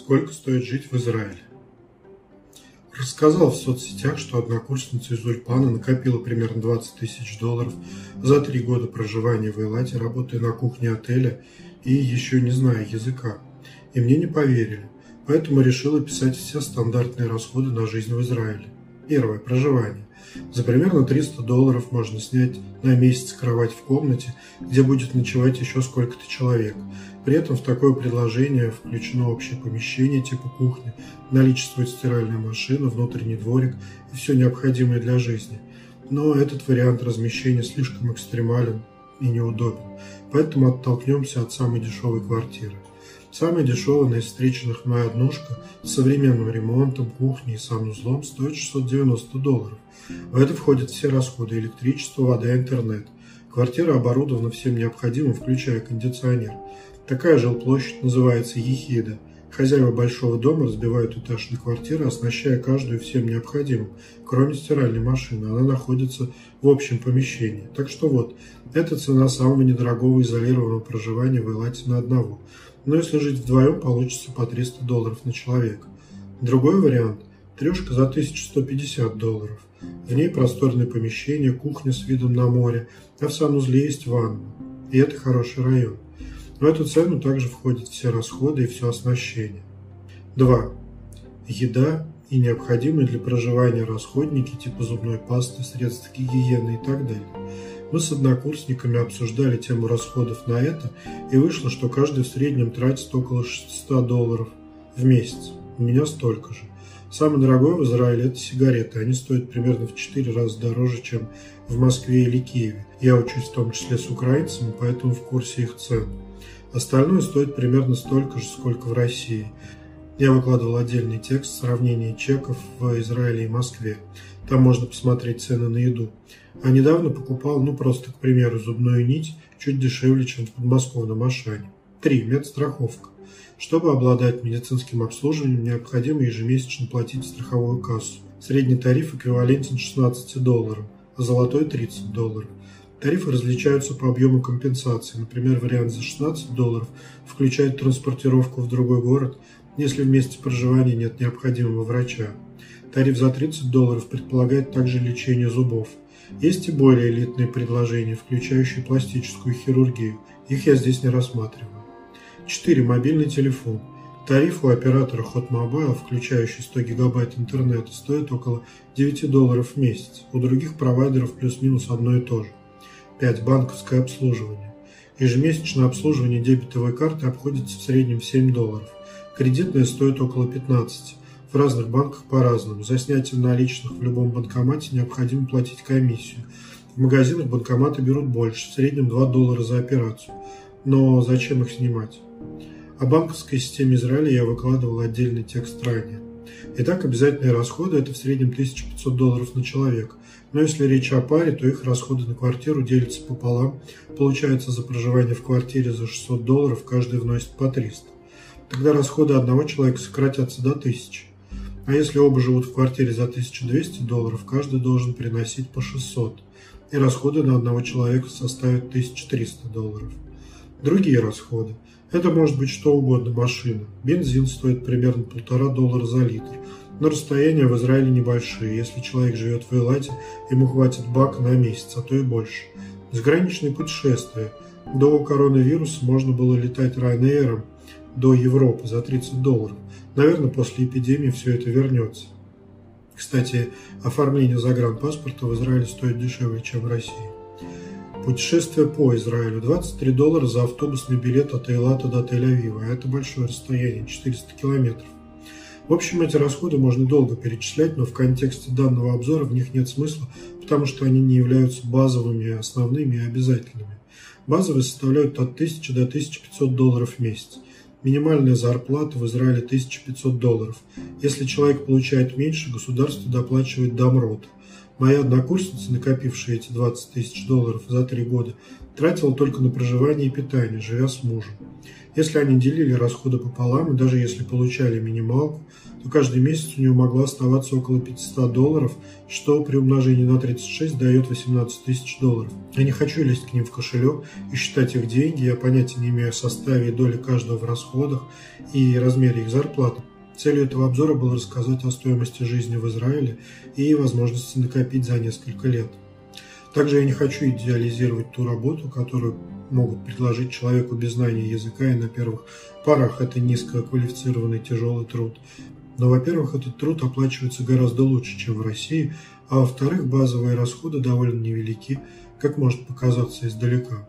Сколько стоит жить в Израиле? Рассказал в соцсетях, что однокурсница из Ульпана накопила примерно 20 тысяч долларов за три года проживания в Эйлате, работая на кухне отеля и еще не зная языка. И мне не поверили, поэтому решила писать все стандартные расходы на жизнь в Израиле. Первое – проживание. За примерно 300 долларов можно снять на месяц кровать в комнате, где будет ночевать еще сколько-то человек. При этом в такое предложение включено общее помещение типа кухни, наличествует стиральная машина, внутренний дворик и все необходимое для жизни. Но этот вариант размещения слишком экстремален и неудобен, поэтому оттолкнемся от самой дешевой квартиры. Самая дешевая из встреченных моя однушка с современным ремонтом, кухней и санузлом стоит 690 долларов. В это входят все расходы – электричество, вода, интернет. Квартира оборудована всем необходимым, включая кондиционер. Такая жилплощадь называется Ехида. Хозяева большого дома разбивают этаж на квартиры, оснащая каждую всем необходимым, кроме стиральной машины. Она находится в общем помещении. Так что вот, это цена самого недорогого изолированного проживания в Элате на одного – но если жить вдвоем, получится по 300 долларов на человека. Другой вариант – трешка за 1150 долларов. В ней просторное помещение, кухня с видом на море, а в санузле есть ванна. И это хороший район. В эту цену также входят все расходы и все оснащение. 2. Еда и необходимые для проживания расходники типа зубной пасты, средств гигиены и так далее. Мы с однокурсниками обсуждали тему расходов на это, и вышло, что каждый в среднем тратит около 600 долларов в месяц. У меня столько же. Самое дорогое в Израиле – это сигареты. Они стоят примерно в 4 раза дороже, чем в Москве или Киеве. Я учусь в том числе с украинцами, поэтому в курсе их цен. Остальное стоит примерно столько же, сколько в России. Я выкладывал отдельный текст сравнения чеков в Израиле и Москве. Там можно посмотреть цены на еду. А недавно покупал, ну просто, к примеру, зубную нить чуть дешевле, чем в подмосковном Ашане. 3. Медстраховка. Чтобы обладать медицинским обслуживанием, необходимо ежемесячно платить в страховую кассу. Средний тариф эквивалентен 16 долларам, а золотой 30 долларов. Тарифы различаются по объему компенсации. Например, вариант за 16 долларов включает транспортировку в другой город, если в месте проживания нет необходимого врача. Тариф за 30 долларов предполагает также лечение зубов. Есть и более элитные предложения, включающие пластическую хирургию. Их я здесь не рассматриваю. 4. Мобильный телефон. Тариф у оператора Hot Mobile, включающий 100 гигабайт интернета, стоит около 9 долларов в месяц. У других провайдеров плюс-минус одно и то же. 5. Банковское обслуживание. Ежемесячное обслуживание дебетовой карты обходится в среднем в 7 долларов. Кредитная стоит около 15. В разных банках по-разному. За снятие наличных в любом банкомате необходимо платить комиссию. В магазинах банкоматы берут больше, в среднем 2 доллара за операцию. Но зачем их снимать? О банковской системе Израиля я выкладывал отдельный текст ранее. Итак, обязательные расходы – это в среднем 1500 долларов на человека. Но если речь о паре, то их расходы на квартиру делятся пополам. Получается, за проживание в квартире за 600 долларов каждый вносит по 300. Тогда расходы одного человека сократятся до 1000. А если оба живут в квартире за 1200 долларов, каждый должен приносить по 600, и расходы на одного человека составят 1300 долларов. Другие расходы. Это может быть что угодно машина. Бензин стоит примерно полтора доллара за литр. Но расстояния в Израиле небольшие. Если человек живет в Эйлате, ему хватит бака на месяц, а то и больше. Заграничные путешествия. До коронавируса можно было летать Ryanair до Европы за 30 долларов. Наверное, после эпидемии все это вернется. Кстати, оформление загранпаспорта в Израиле стоит дешевле, чем в России. Путешествие по Израилю. 23 доллара за автобусный билет от Эйлата до Тель-Авива. Это большое расстояние, 400 километров. В общем, эти расходы можно долго перечислять, но в контексте данного обзора в них нет смысла, потому что они не являются базовыми, основными и обязательными. Базовые составляют от 1000 до 1500 долларов в месяц. Минимальная зарплата в Израиле 1500 долларов. Если человек получает меньше, государство доплачивает домрот. Моя однокурсница, накопившая эти 20 тысяч долларов за три года, тратила только на проживание и питание, живя с мужем. Если они делили расходы пополам, и даже если получали минималку, то каждый месяц у него могло оставаться около 500 долларов, что при умножении на 36 дает 18 тысяч долларов. Я не хочу лезть к ним в кошелек и считать их деньги, я понятия не имею о составе и доле каждого в расходах и размере их зарплаты. Целью этого обзора было рассказать о стоимости жизни в Израиле и возможности накопить за несколько лет. Также я не хочу идеализировать ту работу, которую могут предложить человеку без знания языка, и на первых порах это низкоквалифицированный тяжелый труд. Но, во-первых, этот труд оплачивается гораздо лучше, чем в России, а во-вторых, базовые расходы довольно невелики, как может показаться издалека.